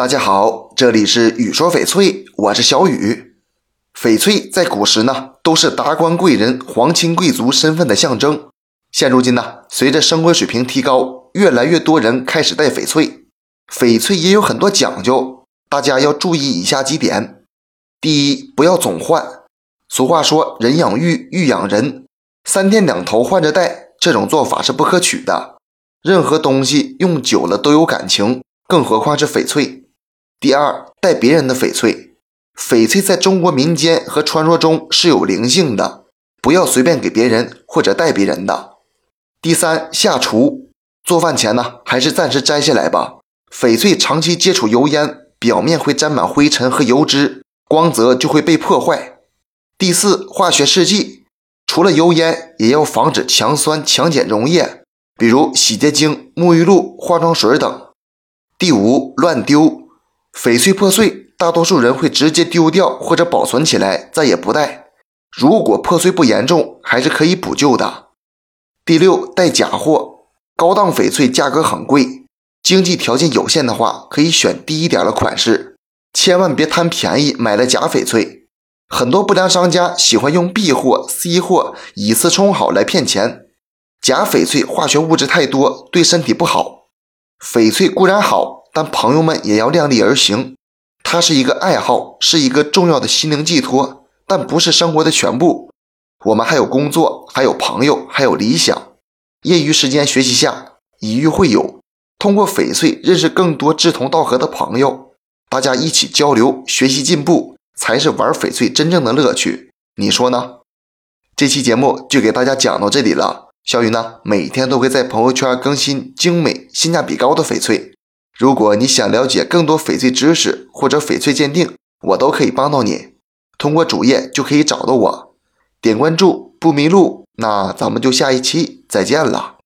大家好，这里是雨说翡翠，我是小雨。翡翠在古时呢，都是达官贵人、皇亲贵族身份的象征。现如今呢，随着生活水平提高，越来越多人开始戴翡翠。翡翠也有很多讲究，大家要注意以下几点：第一，不要总换。俗话说“人养玉，玉养人”，三天两头换着戴，这种做法是不可取的。任何东西用久了都有感情，更何况是翡翠。第二，戴别人的翡翠。翡翠在中国民间和传说中是有灵性的，不要随便给别人或者戴别人的。第三，下厨做饭前呢，还是暂时摘下来吧。翡翠长期接触油烟，表面会沾满灰尘和油脂，光泽就会被破坏。第四，化学试剂，除了油烟，也要防止强酸强碱溶液，比如洗洁精、沐浴露、化妆水等。第五，乱丢。翡翠破碎，大多数人会直接丢掉或者保存起来，再也不戴。如果破碎不严重，还是可以补救的。第六，带假货，高档翡翠价格很贵，经济条件有限的话，可以选低一点的款式，千万别贪便宜买了假翡翠。很多不良商家喜欢用 B 货、C 货以次充好来骗钱。假翡翠化学物质太多，对身体不好。翡翠固然好。但朋友们也要量力而行，它是一个爱好，是一个重要的心灵寄托，但不是生活的全部。我们还有工作，还有朋友，还有理想。业余时间学习下，以玉会友，通过翡翠认识更多志同道合的朋友，大家一起交流学习进步，才是玩翡翠真正的乐趣。你说呢？这期节目就给大家讲到这里了。小雨呢，每天都会在朋友圈更新精美、性价比高的翡翠。如果你想了解更多翡翠知识或者翡翠鉴定，我都可以帮到你。通过主页就可以找到我，点关注不迷路。那咱们就下一期再见了。